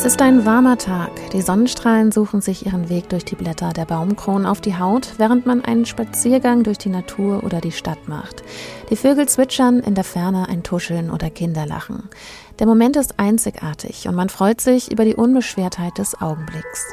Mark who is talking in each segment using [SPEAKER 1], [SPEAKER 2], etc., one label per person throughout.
[SPEAKER 1] Es ist ein warmer Tag. Die Sonnenstrahlen suchen sich ihren Weg durch die Blätter der Baumkronen auf die Haut, während man einen Spaziergang durch die Natur oder die Stadt macht. Die Vögel zwitschern, in der Ferne ein Tuscheln oder Kinder lachen. Der Moment ist einzigartig und man freut sich über die Unbeschwertheit des Augenblicks.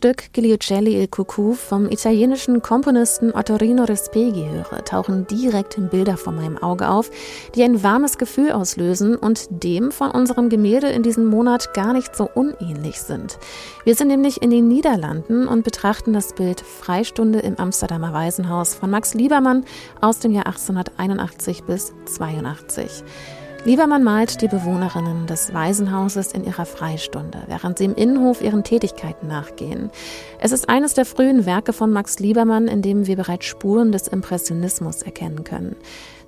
[SPEAKER 1] Stück Gliucelli il Cucù vom italienischen Komponisten Ottorino Respeghi höre, tauchen direkt Bilder vor meinem Auge auf, die ein warmes Gefühl auslösen und dem von unserem Gemälde in diesem Monat gar nicht so unähnlich sind. Wir sind nämlich in den Niederlanden und betrachten das Bild Freistunde im Amsterdamer Waisenhaus von Max Liebermann aus dem Jahr 1881 bis 82. Liebermann malt die Bewohnerinnen des Waisenhauses in ihrer Freistunde, während sie im Innenhof ihren Tätigkeiten nachgehen. Es ist eines der frühen Werke von Max Liebermann, in dem wir bereits Spuren des Impressionismus erkennen können.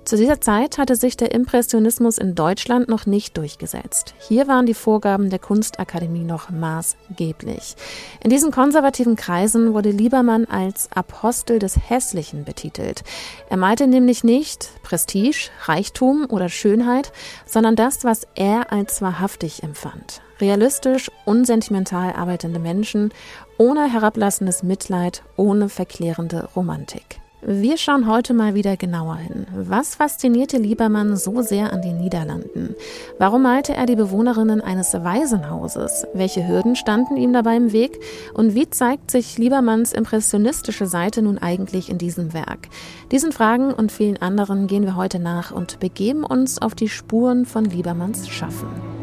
[SPEAKER 1] Zu dieser Zeit hatte sich der Impressionismus in Deutschland noch nicht durchgesetzt. Hier waren die Vorgaben der Kunstakademie noch maßgeblich. In diesen konservativen Kreisen wurde Liebermann als Apostel des Hässlichen betitelt. Er malte nämlich nicht Prestige, Reichtum oder Schönheit, sondern das, was er als wahrhaftig empfand. Realistisch, unsentimental arbeitende Menschen, ohne herablassendes Mitleid, ohne verklärende Romantik. Wir schauen heute mal wieder genauer hin. Was faszinierte Liebermann so sehr an den Niederlanden? Warum malte er die Bewohnerinnen eines Waisenhauses? Welche Hürden standen ihm dabei im Weg? Und wie zeigt sich Liebermanns impressionistische Seite nun eigentlich in diesem Werk? Diesen Fragen und vielen anderen gehen wir heute nach und begeben uns auf die Spuren von Liebermanns Schaffen.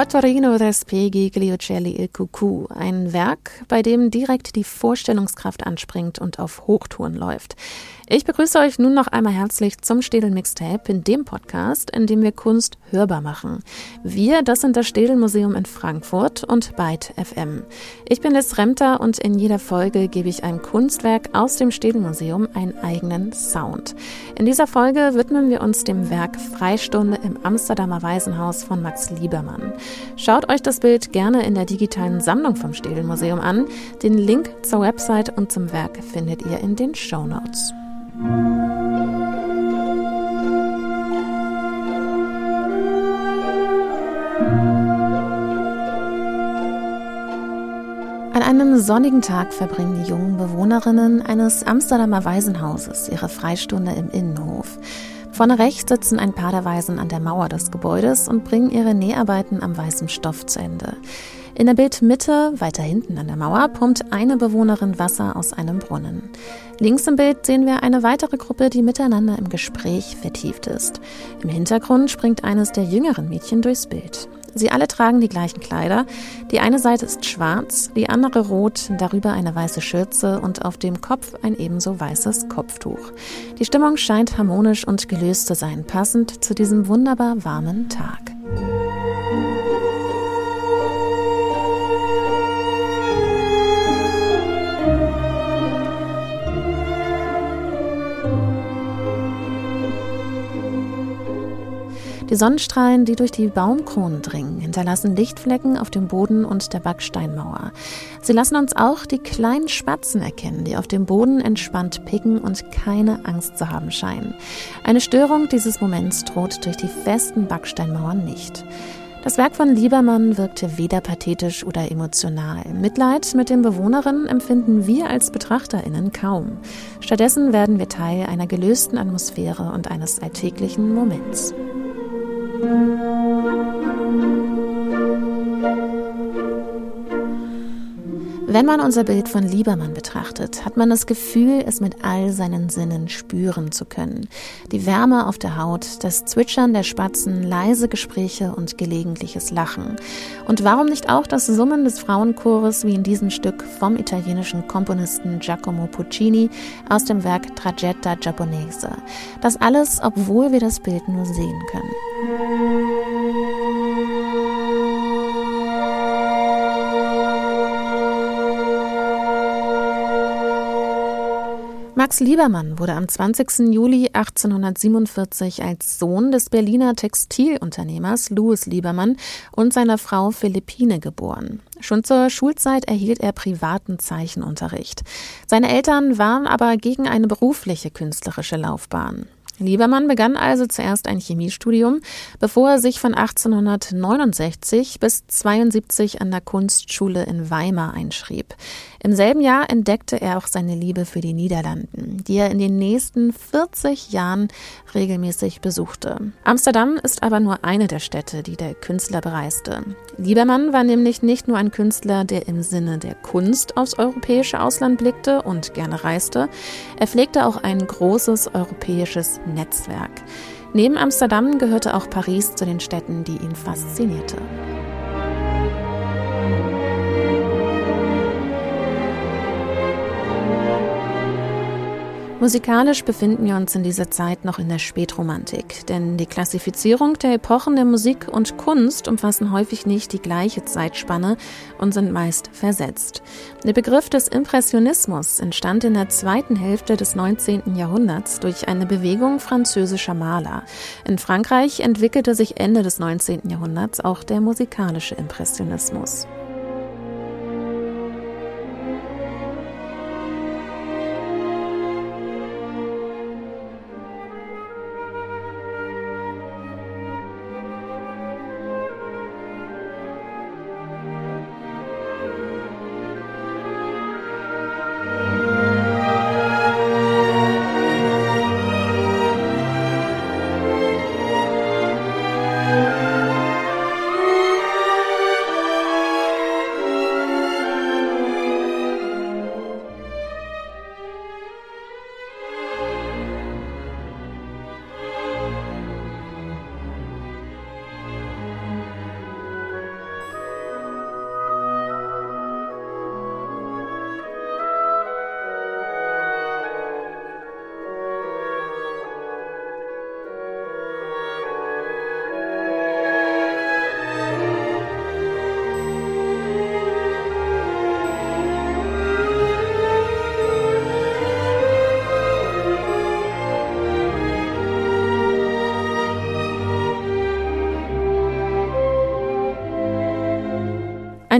[SPEAKER 1] Ottorino Respeghi Gliocelli il Cucù, ein Werk, bei dem direkt die Vorstellungskraft anspringt und auf Hochtouren läuft. Ich begrüße euch nun noch einmal herzlich zum Städel Mixtape, in dem Podcast, in dem wir Kunst hörbar machen. Wir, das sind das Städel Museum in Frankfurt und Byte FM. Ich bin Liz Remter und in jeder Folge gebe ich einem Kunstwerk aus dem Städel Museum einen eigenen Sound. In dieser Folge widmen wir uns dem Werk Freistunde im Amsterdamer Waisenhaus von Max Liebermann. Schaut euch das Bild gerne in der digitalen Sammlung vom Städel Museum an. Den Link zur Website und zum Werk findet ihr in den Show Notes. An einem sonnigen Tag verbringen die jungen Bewohnerinnen eines Amsterdamer Waisenhauses ihre Freistunde im Innenhof. Vorne rechts sitzen ein paar der Waisen an der Mauer des Gebäudes und bringen ihre Näharbeiten am weißen Stoff zu Ende. In der Bildmitte, weiter hinten an der Mauer, pumpt eine Bewohnerin Wasser aus einem Brunnen. Links im Bild sehen wir eine weitere Gruppe, die miteinander im Gespräch vertieft ist. Im Hintergrund springt eines der jüngeren Mädchen durchs Bild. Sie alle tragen die gleichen Kleider. Die eine Seite ist schwarz, die andere rot, darüber eine weiße Schürze und auf dem Kopf ein ebenso weißes Kopftuch. Die Stimmung scheint harmonisch und gelöst zu sein, passend zu diesem wunderbar warmen Tag. Die Sonnenstrahlen, die durch die Baumkronen dringen, hinterlassen Lichtflecken auf dem Boden und der Backsteinmauer. Sie lassen uns auch die kleinen Spatzen erkennen, die auf dem Boden entspannt picken und keine Angst zu haben scheinen. Eine Störung dieses Moments droht durch die festen Backsteinmauern nicht. Das Werk von Liebermann wirkte weder pathetisch oder emotional. Mitleid mit den Bewohnerinnen empfinden wir als BetrachterInnen kaum. Stattdessen werden wir Teil einer gelösten Atmosphäre und eines alltäglichen Moments. Música Wenn man unser Bild von Liebermann betrachtet, hat man das Gefühl, es mit all seinen Sinnen spüren zu können. Die Wärme auf der Haut, das Zwitschern der Spatzen, leise Gespräche und gelegentliches Lachen. Und warum nicht auch das Summen des Frauenchores wie in diesem Stück vom italienischen Komponisten Giacomo Puccini aus dem Werk Tragetta Giapponese. Das alles, obwohl wir das Bild nur sehen können. Max Liebermann wurde am 20. Juli 1847 als Sohn des Berliner Textilunternehmers Louis Liebermann und seiner Frau Philippine geboren. Schon zur Schulzeit erhielt er privaten Zeichenunterricht. Seine Eltern waren aber gegen eine berufliche künstlerische Laufbahn. Liebermann begann also zuerst ein Chemiestudium, bevor er sich von 1869 bis 72 an der Kunstschule in Weimar einschrieb. Im selben Jahr entdeckte er auch seine Liebe für die Niederlanden, die er in den nächsten 40 Jahren regelmäßig besuchte. Amsterdam ist aber nur eine der Städte, die der Künstler bereiste. Liebermann war nämlich nicht nur ein Künstler, der im Sinne der Kunst aufs europäische Ausland blickte und gerne reiste, er pflegte auch ein großes europäisches Netzwerk. Neben Amsterdam gehörte auch Paris zu den Städten, die ihn faszinierte. Musikalisch befinden wir uns in dieser Zeit noch in der Spätromantik, denn die Klassifizierung der Epochen der Musik und Kunst umfassen häufig nicht die gleiche Zeitspanne und sind meist versetzt. Der Begriff des Impressionismus entstand in der zweiten Hälfte des 19. Jahrhunderts durch eine Bewegung französischer Maler. In Frankreich entwickelte sich Ende des 19. Jahrhunderts auch der musikalische Impressionismus.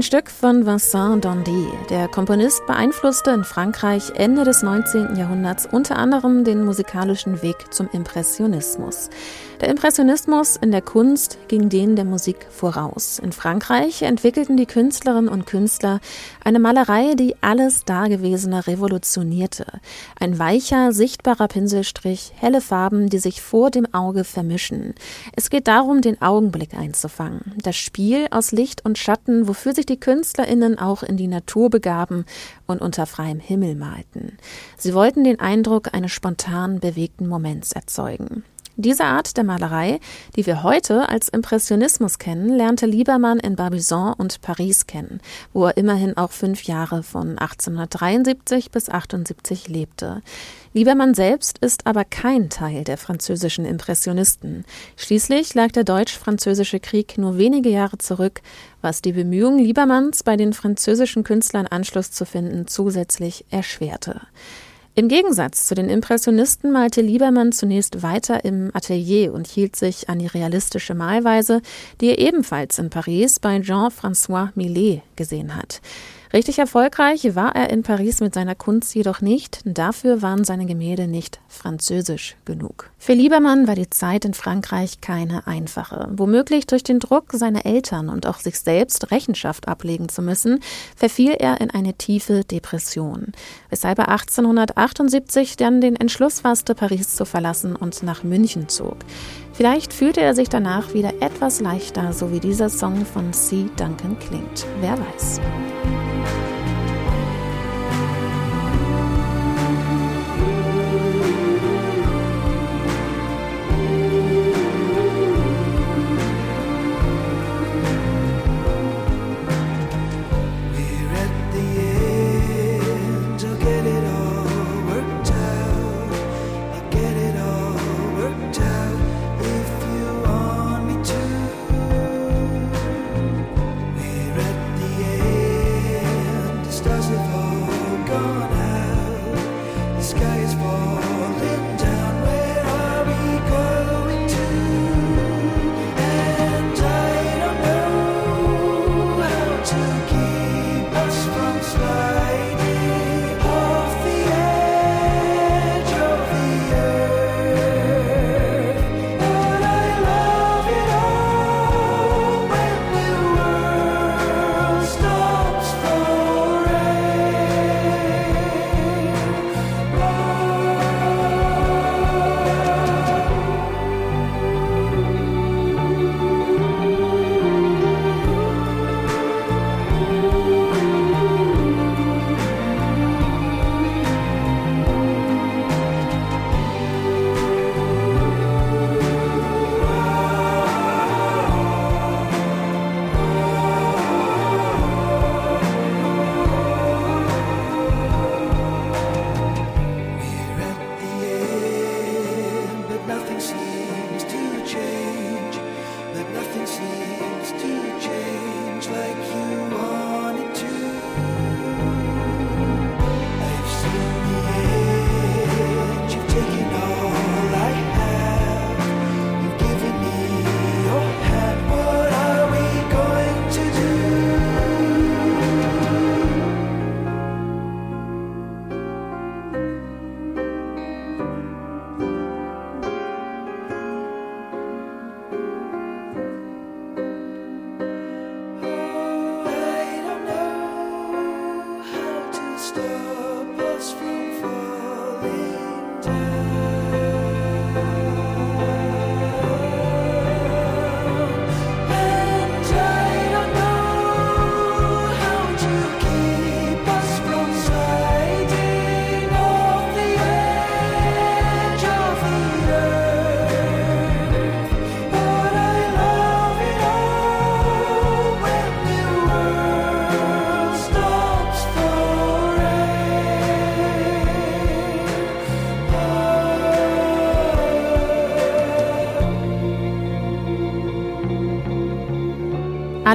[SPEAKER 1] Ein Stück von Vincent Dandy. Der Komponist beeinflusste in Frankreich Ende des 19. Jahrhunderts unter anderem den musikalischen Weg zum Impressionismus. Der Impressionismus in der Kunst ging den der Musik voraus. In Frankreich entwickelten die Künstlerinnen und Künstler eine Malerei, die alles Dagewesene revolutionierte. Ein weicher, sichtbarer Pinselstrich, helle Farben, die sich vor dem Auge vermischen. Es geht darum, den Augenblick einzufangen. Das Spiel aus Licht und Schatten, wofür sich die KünstlerInnen auch in die Natur begaben und unter freiem Himmel malten. Sie wollten den Eindruck eines spontan bewegten Moments erzeugen. Diese Art der Malerei, die wir heute als Impressionismus kennen, lernte Liebermann in Barbizon und Paris kennen, wo er immerhin auch fünf Jahre von 1873 bis 78 lebte. Liebermann selbst ist aber kein Teil der französischen Impressionisten. Schließlich lag der deutsch-französische Krieg nur wenige Jahre zurück, was die Bemühungen Liebermanns, bei den französischen Künstlern Anschluss zu finden, zusätzlich erschwerte. Im Gegensatz zu den Impressionisten malte Liebermann zunächst weiter im Atelier und hielt sich an die realistische Malweise, die er ebenfalls in Paris bei Jean-François Millet gesehen hat. Richtig erfolgreich war er in Paris mit seiner Kunst jedoch nicht, dafür waren seine Gemälde nicht französisch genug. Für Liebermann war die Zeit in Frankreich keine einfache. Womöglich durch den Druck seiner Eltern und auch sich selbst Rechenschaft ablegen zu müssen, verfiel er in eine tiefe Depression, weshalb er 1878 dann den Entschluss fasste, Paris zu verlassen und nach München zog. Vielleicht fühlte er sich danach wieder etwas leichter, so wie dieser Song von C. Duncan klingt. Wer weiß.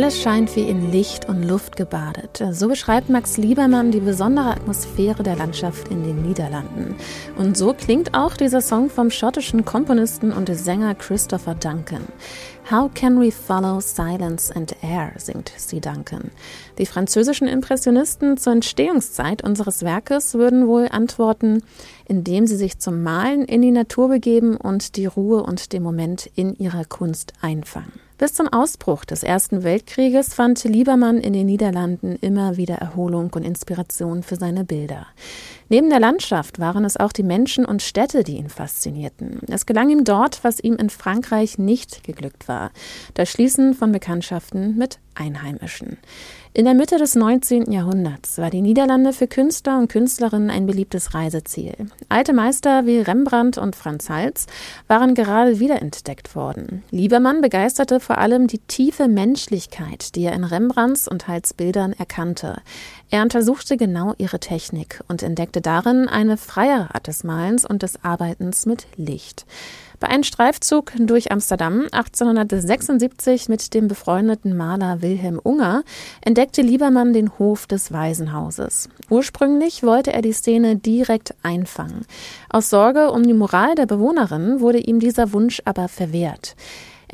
[SPEAKER 1] Alles scheint wie in Licht und Luft gebadet. So beschreibt Max Liebermann die besondere Atmosphäre der Landschaft in den Niederlanden. Und so klingt auch dieser Song vom schottischen Komponisten und Sänger Christopher Duncan. How can we follow silence and air, singt sie Duncan. Die französischen Impressionisten zur Entstehungszeit unseres Werkes würden wohl antworten, indem sie sich zum Malen in die Natur begeben und die Ruhe und den Moment in ihrer Kunst einfangen. Bis zum Ausbruch des Ersten Weltkrieges fand Liebermann in den Niederlanden immer wieder Erholung und Inspiration für seine Bilder. Neben der Landschaft waren es auch die Menschen und Städte, die ihn faszinierten. Es gelang ihm dort, was ihm in Frankreich nicht geglückt war. Das Schließen von Bekanntschaften mit Einheimischen. In der Mitte des 19. Jahrhunderts war die Niederlande für Künstler und Künstlerinnen ein beliebtes Reiseziel. Alte Meister wie Rembrandt und Franz Hals waren gerade wiederentdeckt worden. Liebermann begeisterte vor allem die tiefe Menschlichkeit, die er in Rembrandts und Hals Bildern erkannte. Er untersuchte genau ihre Technik und entdeckte darin eine freiere Art des Malens und des Arbeitens mit Licht. Bei einem Streifzug durch Amsterdam 1876 mit dem befreundeten Maler Wilhelm Unger entdeckte Liebermann den Hof des Waisenhauses. Ursprünglich wollte er die Szene direkt einfangen. Aus Sorge um die Moral der Bewohnerin wurde ihm dieser Wunsch aber verwehrt.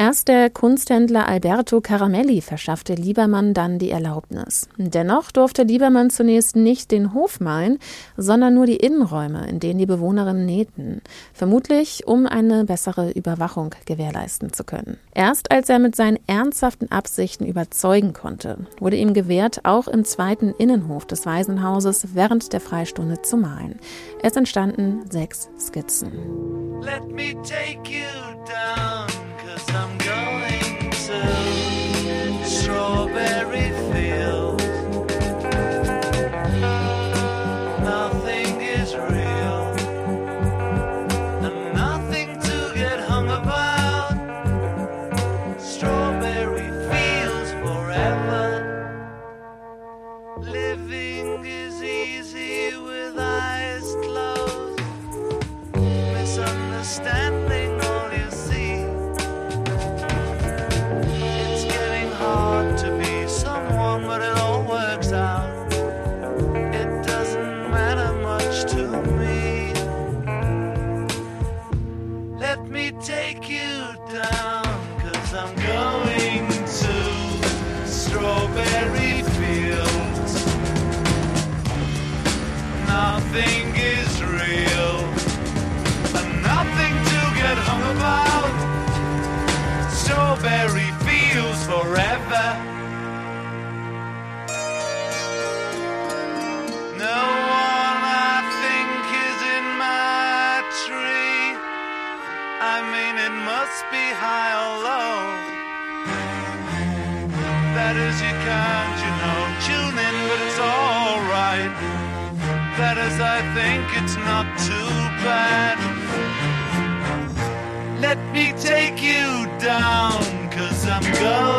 [SPEAKER 1] Erst der Kunsthändler Alberto Caramelli verschaffte Liebermann dann die Erlaubnis. Dennoch durfte Liebermann zunächst nicht den Hof malen, sondern nur die Innenräume, in denen die Bewohnerinnen nähten. Vermutlich, um eine bessere Überwachung gewährleisten zu können. Erst als er mit seinen ernsthaften Absichten überzeugen konnte, wurde ihm gewährt, auch im zweiten Innenhof des Waisenhauses während der Freistunde zu malen. Es entstanden sechs Skizzen. Let me take you down. I'm
[SPEAKER 2] I think it's not too bad. Let me take you down, cause I'm gone.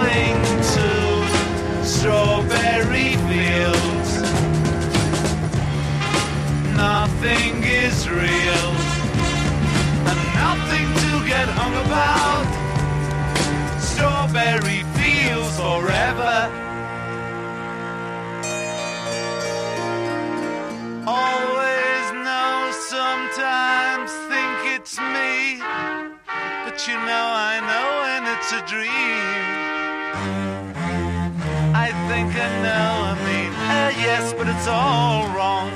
[SPEAKER 2] a dream. I think I know, I mean, uh, yes, but it's all wrong.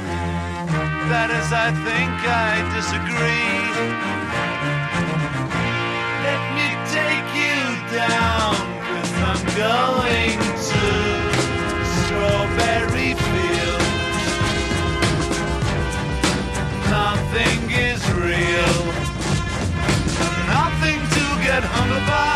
[SPEAKER 2] That is, I think I disagree. Let me take you down, cause I'm
[SPEAKER 1] going to Strawberry Fields. Nothing is real, nothing to get hung about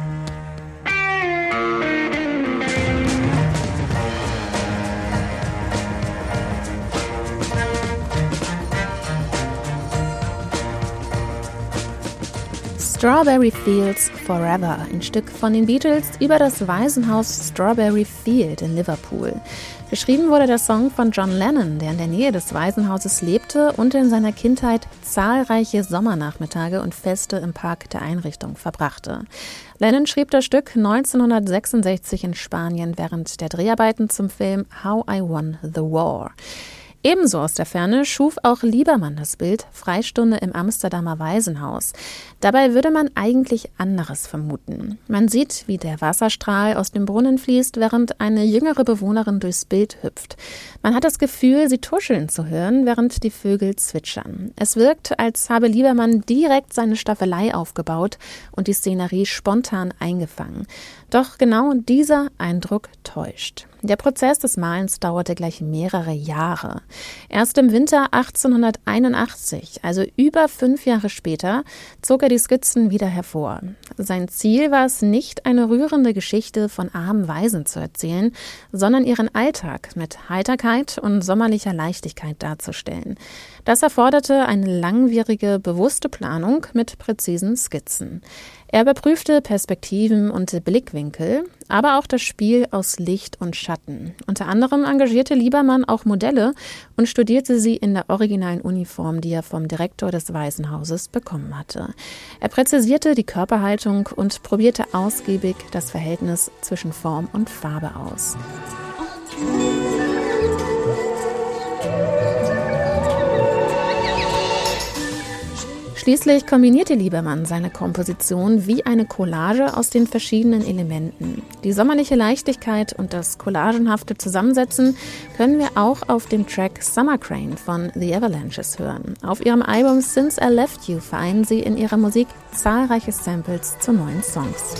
[SPEAKER 1] Strawberry Fields Forever, ein Stück von den Beatles über das Waisenhaus Strawberry Field in Liverpool. Geschrieben wurde der Song von John Lennon, der in der Nähe des Waisenhauses lebte und in seiner Kindheit zahlreiche Sommernachmittage und Feste im Park der Einrichtung verbrachte. Lennon schrieb das Stück 1966 in Spanien während der Dreharbeiten zum Film How I Won the War. Ebenso aus der Ferne schuf auch Liebermann das Bild Freistunde im Amsterdamer Waisenhaus. Dabei würde man eigentlich anderes vermuten. Man sieht, wie der Wasserstrahl aus dem Brunnen fließt, während eine jüngere Bewohnerin durchs Bild hüpft. Man hat das Gefühl, sie tuscheln zu hören, während die Vögel zwitschern. Es wirkt, als habe Liebermann direkt seine Staffelei aufgebaut und die Szenerie spontan eingefangen. Doch genau dieser Eindruck täuscht. Der Prozess des Malens dauerte gleich mehrere Jahre. Erst im Winter 1881, also über fünf Jahre später, zog er die Skizzen wieder hervor. Sein Ziel war es nicht, eine rührende Geschichte von armen Waisen zu erzählen, sondern ihren Alltag mit Heiterkeit und sommerlicher Leichtigkeit darzustellen. Das erforderte eine langwierige, bewusste Planung mit präzisen Skizzen. Er überprüfte Perspektiven und Blickwinkel, aber auch das Spiel aus Licht und Schatten. Unter anderem engagierte Liebermann auch Modelle und studierte sie in der originalen Uniform, die er vom Direktor des Waisenhauses bekommen hatte. Er präzisierte die Körperhaltung und probierte ausgiebig das Verhältnis zwischen Form und Farbe aus. Schließlich kombinierte Liebermann seine Komposition wie eine Collage aus den verschiedenen Elementen. Die sommerliche Leichtigkeit und das collagenhafte Zusammensetzen können wir auch auf dem Track Summer Crane von The Avalanches hören. Auf ihrem Album Since I Left You vereinen sie in ihrer Musik zahlreiche Samples zu neuen Songs.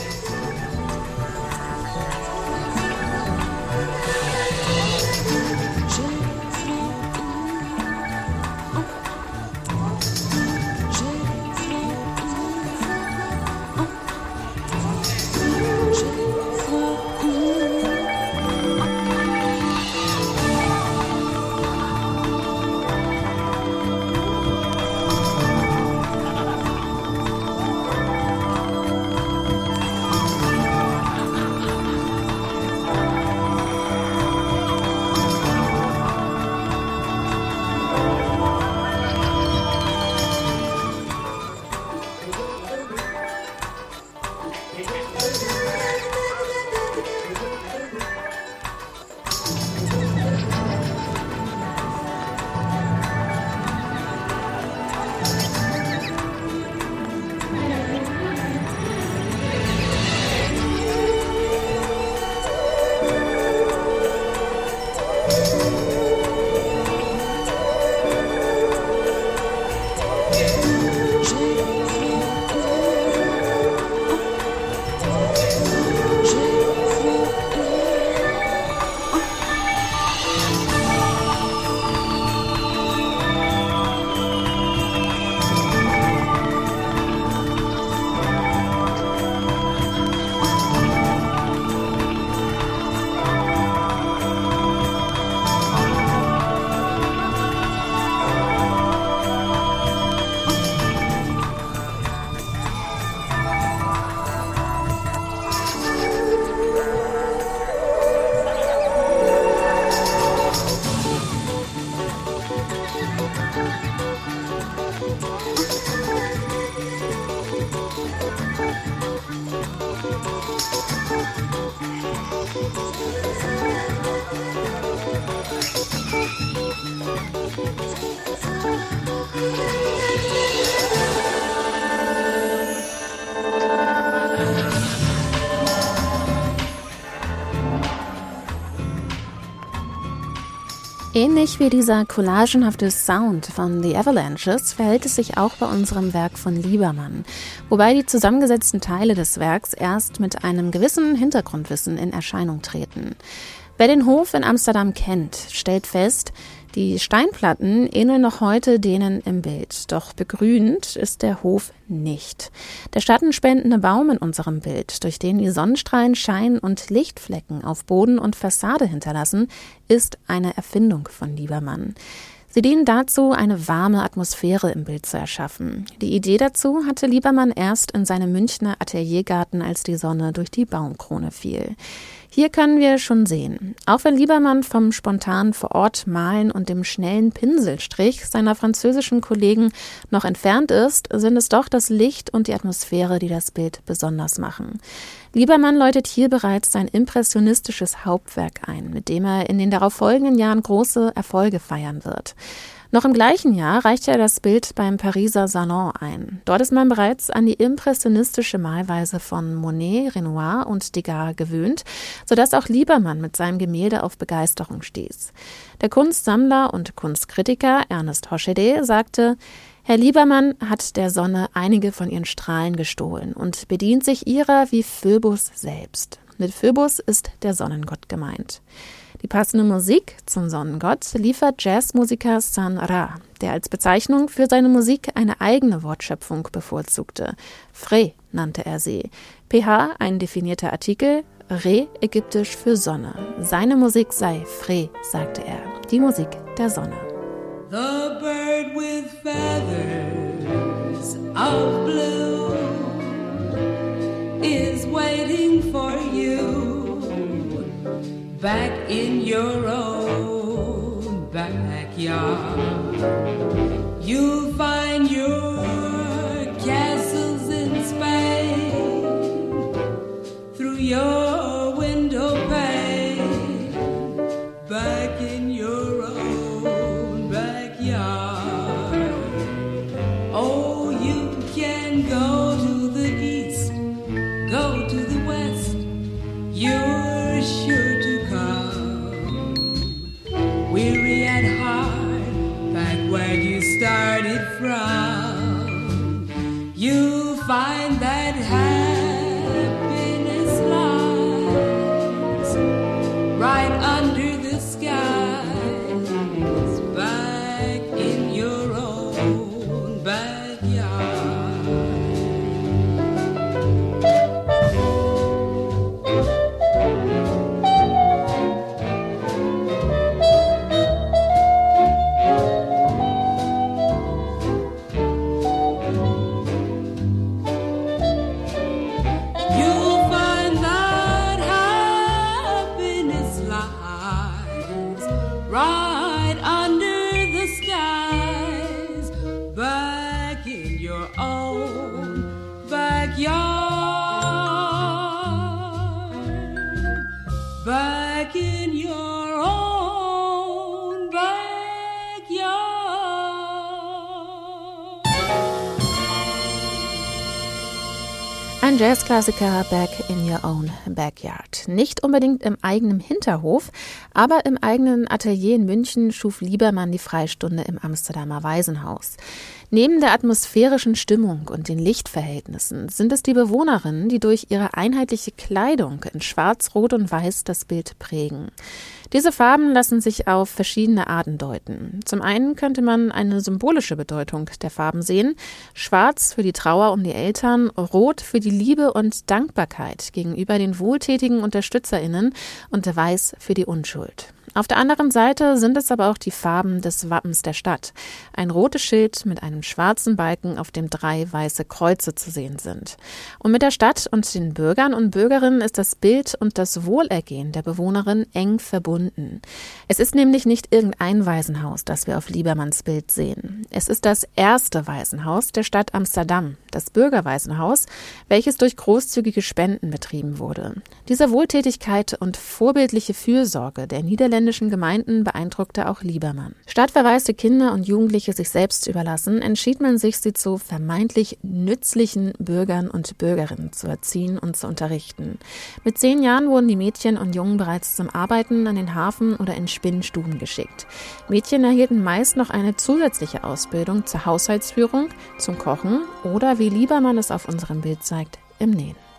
[SPEAKER 1] Ähnlich wie dieser collagenhafte Sound von The Avalanches verhält es sich auch bei unserem Werk von Liebermann, wobei die zusammengesetzten Teile des Werks erst mit einem gewissen Hintergrundwissen in Erscheinung treten. Wer den Hof in Amsterdam kennt, stellt fest, die Steinplatten ähneln noch heute denen im Bild, doch begrünt ist der Hof nicht. Der schattenspendende Baum in unserem Bild, durch den die Sonnenstrahlen Schein und Lichtflecken auf Boden und Fassade hinterlassen, ist eine Erfindung von Liebermann. Sie dienen dazu, eine warme Atmosphäre im Bild zu erschaffen. Die Idee dazu hatte Liebermann erst in seinem Münchner Ateliergarten, als die Sonne durch die Baumkrone fiel. Hier können wir schon sehen, auch wenn Liebermann vom spontanen vor Ort malen und dem schnellen Pinselstrich seiner französischen Kollegen noch entfernt ist, sind es doch das Licht und die Atmosphäre, die das Bild besonders machen. Liebermann läutet hier bereits sein impressionistisches Hauptwerk ein, mit dem er in den darauffolgenden Jahren große Erfolge feiern wird. Noch im gleichen Jahr reichte er das Bild beim Pariser Salon ein. Dort ist man bereits an die impressionistische Malweise von Monet, Renoir und Degas gewöhnt, sodass auch Liebermann mit seinem Gemälde auf Begeisterung stieß. Der Kunstsammler und Kunstkritiker Ernest Hoschede sagte, Herr Liebermann hat der Sonne einige von ihren Strahlen gestohlen und bedient sich ihrer wie Phöbus selbst. Mit Phöbus ist der Sonnengott gemeint. Die passende Musik zum Sonnengott liefert Jazzmusiker San Ra, der als Bezeichnung für seine Musik eine eigene Wortschöpfung bevorzugte. Fre nannte er sie. PH ein definierter Artikel, Re ägyptisch für Sonne. Seine Musik sei Fre, sagte er, die Musik der Sonne. The bird with feathers of blue is waiting for you. Back in your own backyard. You'll Jazzklassiker Back in Your Own Backyard. Nicht unbedingt im eigenen Hinterhof, aber im eigenen Atelier in München schuf Liebermann die Freistunde im Amsterdamer Waisenhaus. Neben der atmosphärischen Stimmung und den Lichtverhältnissen sind es die Bewohnerinnen, die durch ihre einheitliche Kleidung in Schwarz, Rot und Weiß das Bild prägen. Diese Farben lassen sich auf verschiedene Arten deuten. Zum einen könnte man eine symbolische Bedeutung der Farben sehen. Schwarz für die Trauer um die Eltern, Rot für die Liebe und Dankbarkeit gegenüber den wohltätigen UnterstützerInnen und Weiß für die Unschuld. Auf der anderen Seite sind es aber auch die Farben des Wappens der Stadt. Ein rotes Schild mit einem schwarzen Balken, auf dem drei weiße Kreuze zu sehen sind. Und mit der Stadt und den Bürgern und Bürgerinnen ist das Bild und das Wohlergehen der Bewohnerin eng verbunden. Es ist nämlich nicht irgendein Waisenhaus, das wir auf Liebermanns Bild sehen. Es ist das erste Waisenhaus der Stadt Amsterdam, das Bürgerwaisenhaus, welches durch großzügige Spenden betrieben wurde. Diese Wohltätigkeit und vorbildliche Fürsorge der Niederländer niederländischen Gemeinden beeindruckte auch Liebermann. Statt verwaiste Kinder und Jugendliche sich selbst überlassen, entschied man sich, sie zu vermeintlich nützlichen Bürgern und Bürgerinnen zu erziehen und zu unterrichten. Mit zehn Jahren wurden die Mädchen und Jungen bereits zum Arbeiten an den Hafen oder in Spinnstuben geschickt. Mädchen erhielten meist noch eine zusätzliche Ausbildung zur Haushaltsführung, zum Kochen oder, wie Liebermann es auf unserem Bild zeigt, im Nähen.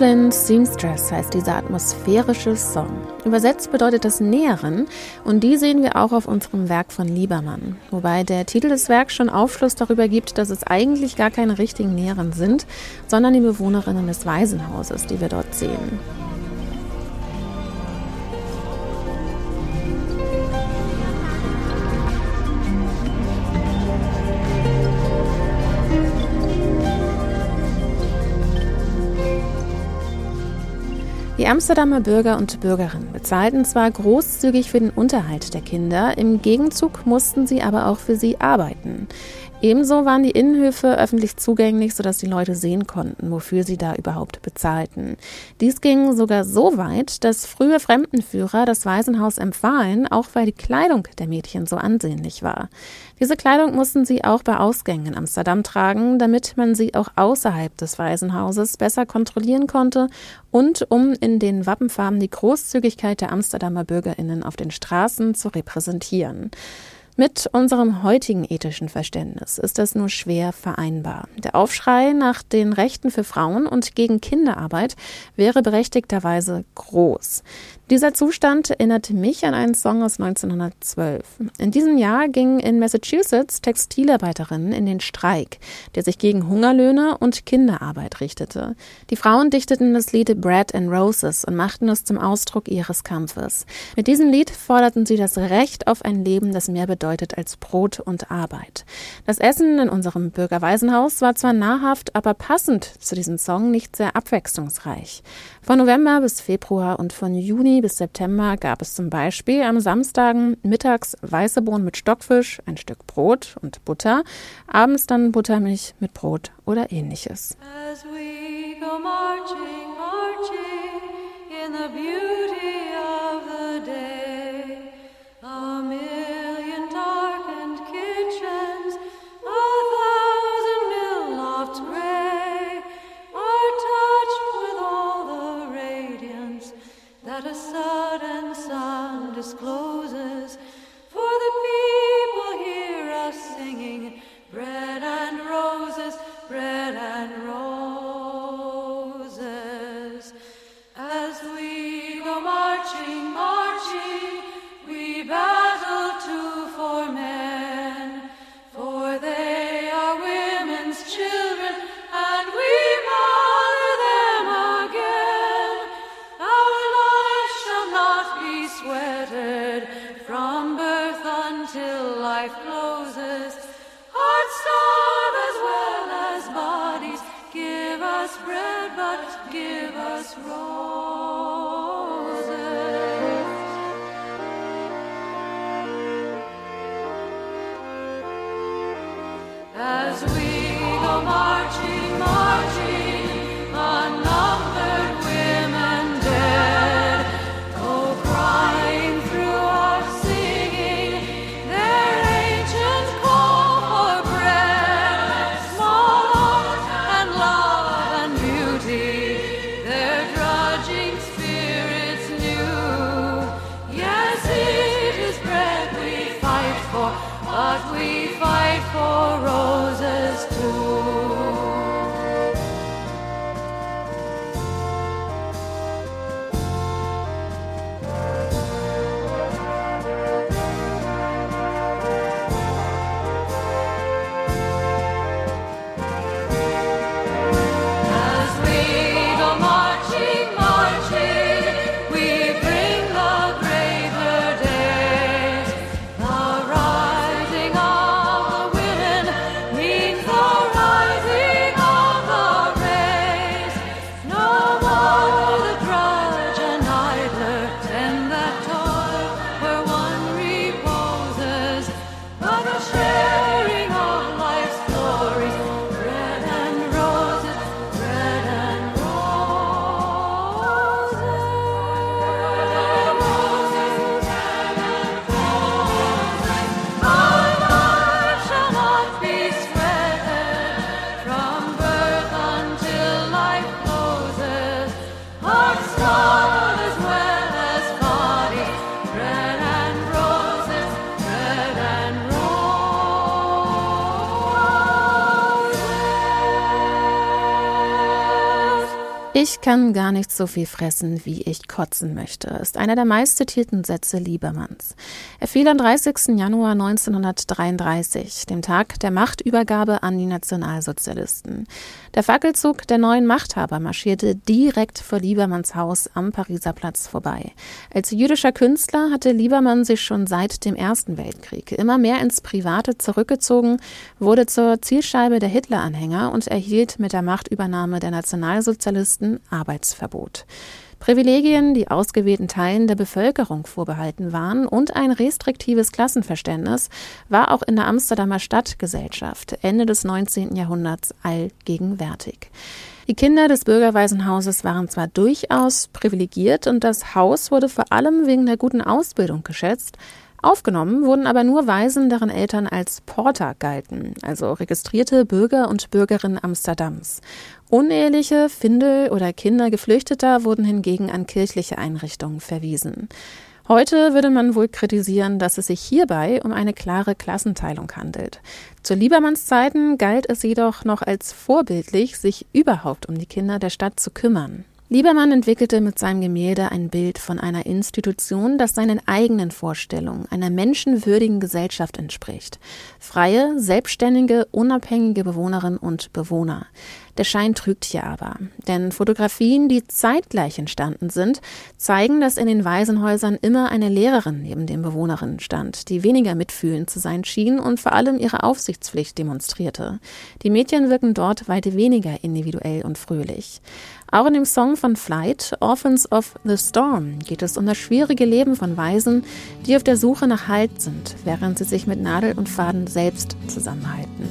[SPEAKER 1] Porcelain Seamstress heißt dieser atmosphärische Song. Übersetzt bedeutet das Näheren und die sehen wir auch auf unserem Werk von Liebermann. Wobei der Titel des Werks schon Aufschluss darüber gibt, dass es eigentlich gar keine richtigen Näheren sind, sondern die Bewohnerinnen des Waisenhauses, die wir dort sehen. Amsterdamer Bürger und Bürgerinnen bezahlten zwar großzügig für den Unterhalt der Kinder, im Gegenzug mussten sie aber auch für sie arbeiten. Ebenso waren die Innenhöfe öffentlich zugänglich, sodass die Leute sehen konnten, wofür sie da überhaupt bezahlten. Dies ging sogar so weit, dass frühe Fremdenführer das Waisenhaus empfahlen, auch weil die Kleidung der Mädchen so ansehnlich war. Diese Kleidung mussten sie auch bei Ausgängen in Amsterdam tragen, damit man sie auch außerhalb des Waisenhauses besser kontrollieren konnte und um in den Wappenfarben die Großzügigkeit der Amsterdamer Bürgerinnen auf den Straßen zu repräsentieren. Mit unserem heutigen ethischen Verständnis ist das nur schwer vereinbar. Der Aufschrei nach den Rechten für Frauen und gegen Kinderarbeit wäre berechtigterweise groß. Dieser Zustand erinnert mich an einen Song aus 1912. In diesem Jahr gingen in Massachusetts Textilarbeiterinnen in den Streik, der sich gegen Hungerlöhne und Kinderarbeit richtete. Die Frauen dichteten das Lied Bread and Roses und machten es zum Ausdruck ihres Kampfes. Mit diesem Lied forderten sie das Recht auf ein Leben, das mehr bedeutet als Brot und Arbeit. Das Essen in unserem Bürgerwaisenhaus war zwar nahrhaft, aber passend zu diesem Song nicht sehr abwechslungsreich. Von November bis Februar und von Juni bis September gab es zum Beispiel am Samstagen mittags weiße Bohnen mit Stockfisch, ein Stück Brot und Butter, abends dann Buttermilch mit Brot oder ähnliches. As we go marching, marching in the beauty discloses, for the people
[SPEAKER 3] hear us singing. wrong.
[SPEAKER 4] Ich kann gar nicht so viel fressen, wie ich kotzen möchte, ist einer der meistzitierten Sätze Liebermanns. Er fiel am 30. Januar 1933, dem Tag der Machtübergabe an die Nationalsozialisten. Der Fackelzug der neuen Machthaber marschierte direkt vor Liebermanns Haus am Pariser Platz vorbei. Als jüdischer Künstler hatte Liebermann sich schon seit dem Ersten Weltkrieg immer mehr ins Private zurückgezogen, wurde zur Zielscheibe der Hitler-Anhänger und erhielt mit der Machtübernahme der Nationalsozialisten Arbeitsverbot. Privilegien, die ausgewählten Teilen der Bevölkerung vorbehalten waren und ein restriktives Klassenverständnis war auch in der Amsterdamer Stadtgesellschaft Ende des 19. Jahrhunderts allgegenwärtig. Die Kinder des Bürgerwaisenhauses waren zwar durchaus privilegiert und das Haus wurde vor allem wegen der guten Ausbildung geschätzt, Aufgenommen wurden aber nur Waisen, deren Eltern als Porter galten, also registrierte Bürger und Bürgerinnen Amsterdams. Uneheliche, Findel oder Kinder Geflüchteter wurden hingegen an kirchliche Einrichtungen verwiesen. Heute würde man wohl kritisieren, dass es sich hierbei um eine klare Klassenteilung handelt. Zu Liebermanns Zeiten galt es jedoch noch als vorbildlich, sich überhaupt um die Kinder der Stadt zu kümmern. Liebermann entwickelte mit seinem Gemälde ein Bild von einer Institution, das seinen eigenen Vorstellungen einer menschenwürdigen Gesellschaft entspricht. Freie, selbstständige, unabhängige Bewohnerinnen und Bewohner. Der Schein trügt hier aber, denn Fotografien, die zeitgleich entstanden sind, zeigen, dass in den Waisenhäusern immer eine Lehrerin neben den Bewohnerinnen stand, die weniger mitfühlend zu sein schien und vor allem ihre Aufsichtspflicht demonstrierte. Die Mädchen wirken dort weit weniger individuell und fröhlich. Auch in dem Song von Flight, Orphans of the Storm, geht es um das schwierige Leben von Waisen, die auf der Suche nach Halt sind, während sie sich mit Nadel und Faden selbst zusammenhalten.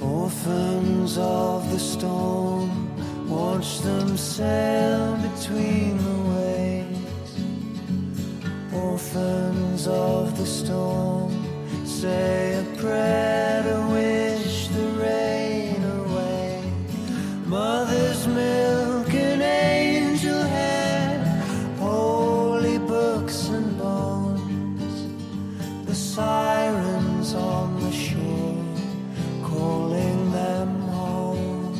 [SPEAKER 4] Orphans of the storm, watch them sail between the waves. Orphans of the storm, say a prayer to wish the rain away. Mother's milk sirens on the shore calling them home.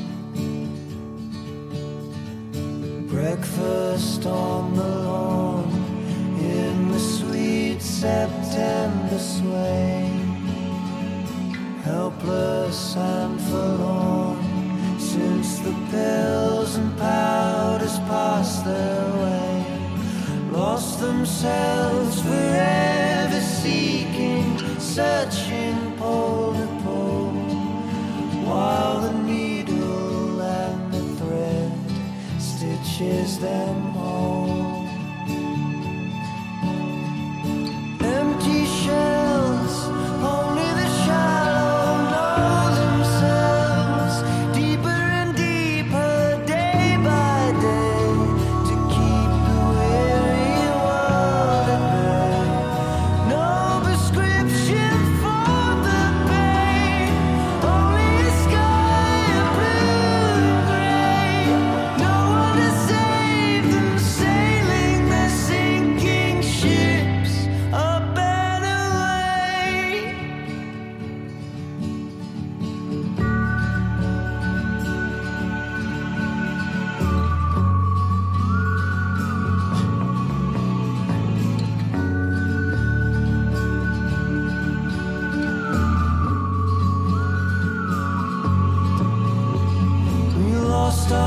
[SPEAKER 4] Breakfast on the lawn in the sweet September sway. Helpless and forlorn since the pills and powders passed their way. Lost themselves forever seeking, searching pole to pole while the needle and the thread stitches them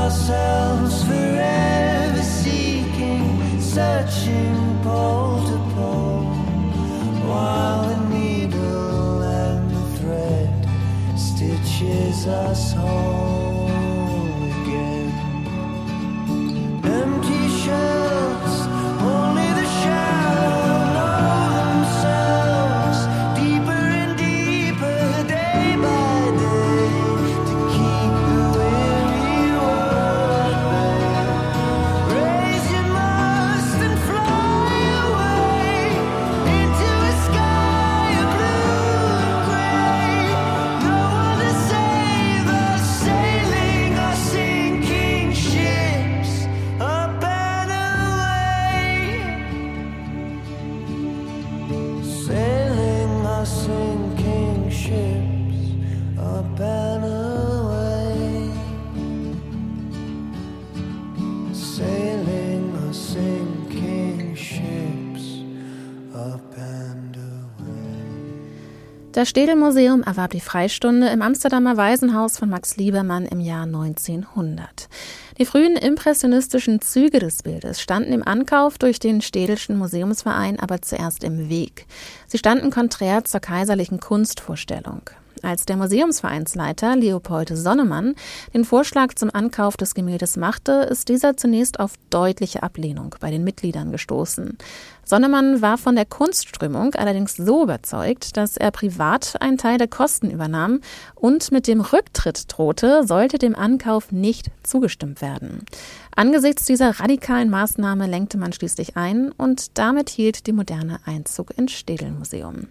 [SPEAKER 4] ourselves forever seeking, searching pole to pole, while the needle and the thread stitches us whole
[SPEAKER 5] Das Städel-Museum erwarb die Freistunde im Amsterdamer Waisenhaus von Max Liebermann im Jahr 1900. Die frühen impressionistischen Züge des Bildes standen im Ankauf durch den Städelschen Museumsverein aber zuerst im Weg. Sie standen konträr zur kaiserlichen Kunstvorstellung. Als der Museumsvereinsleiter Leopold Sonnemann den Vorschlag zum Ankauf des Gemäldes machte, ist dieser zunächst auf deutliche Ablehnung bei den Mitgliedern gestoßen. Sonnemann war von der Kunstströmung allerdings so überzeugt, dass er privat einen Teil der Kosten übernahm und mit dem Rücktritt drohte, sollte dem Ankauf nicht zugestimmt werden. Angesichts dieser radikalen Maßnahme lenkte man schließlich ein und damit hielt die moderne Einzug ins Städelmuseum.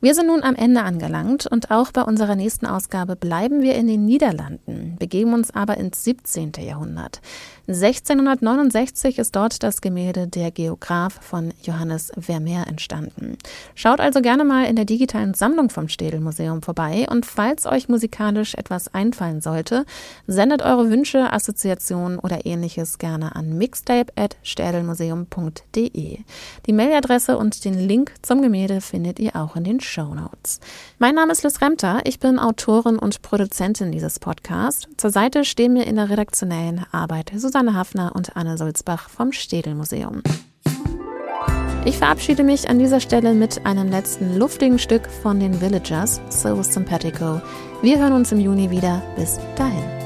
[SPEAKER 5] Wir sind nun am Ende angelangt und auch bei unserer nächsten Ausgabe bleiben wir in den Niederlanden, begeben uns aber ins 17. Jahrhundert. 1669 ist dort das Gemälde Der Geograph von Johannes Vermeer entstanden. Schaut also gerne mal in der digitalen Sammlung vom Städel Museum vorbei und falls euch musikalisch etwas einfallen sollte, sendet eure Wünsche, Assoziationen oder ähnliches gerne an mixtape@städelmuseum.de. Die Mailadresse und den Link zum Gemälde findet ihr auch in den Show Notes. Mein Name ist Liz Remter, ich bin Autorin und Produzentin dieses Podcasts. Zur Seite stehen mir in der redaktionellen Arbeit Susanne Susanne Hafner und Anne Sulzbach vom Städel Museum. Ich verabschiede mich an dieser Stelle mit einem letzten luftigen Stück von den Villagers, So Sympathico. Wir hören uns im Juni wieder. Bis dahin.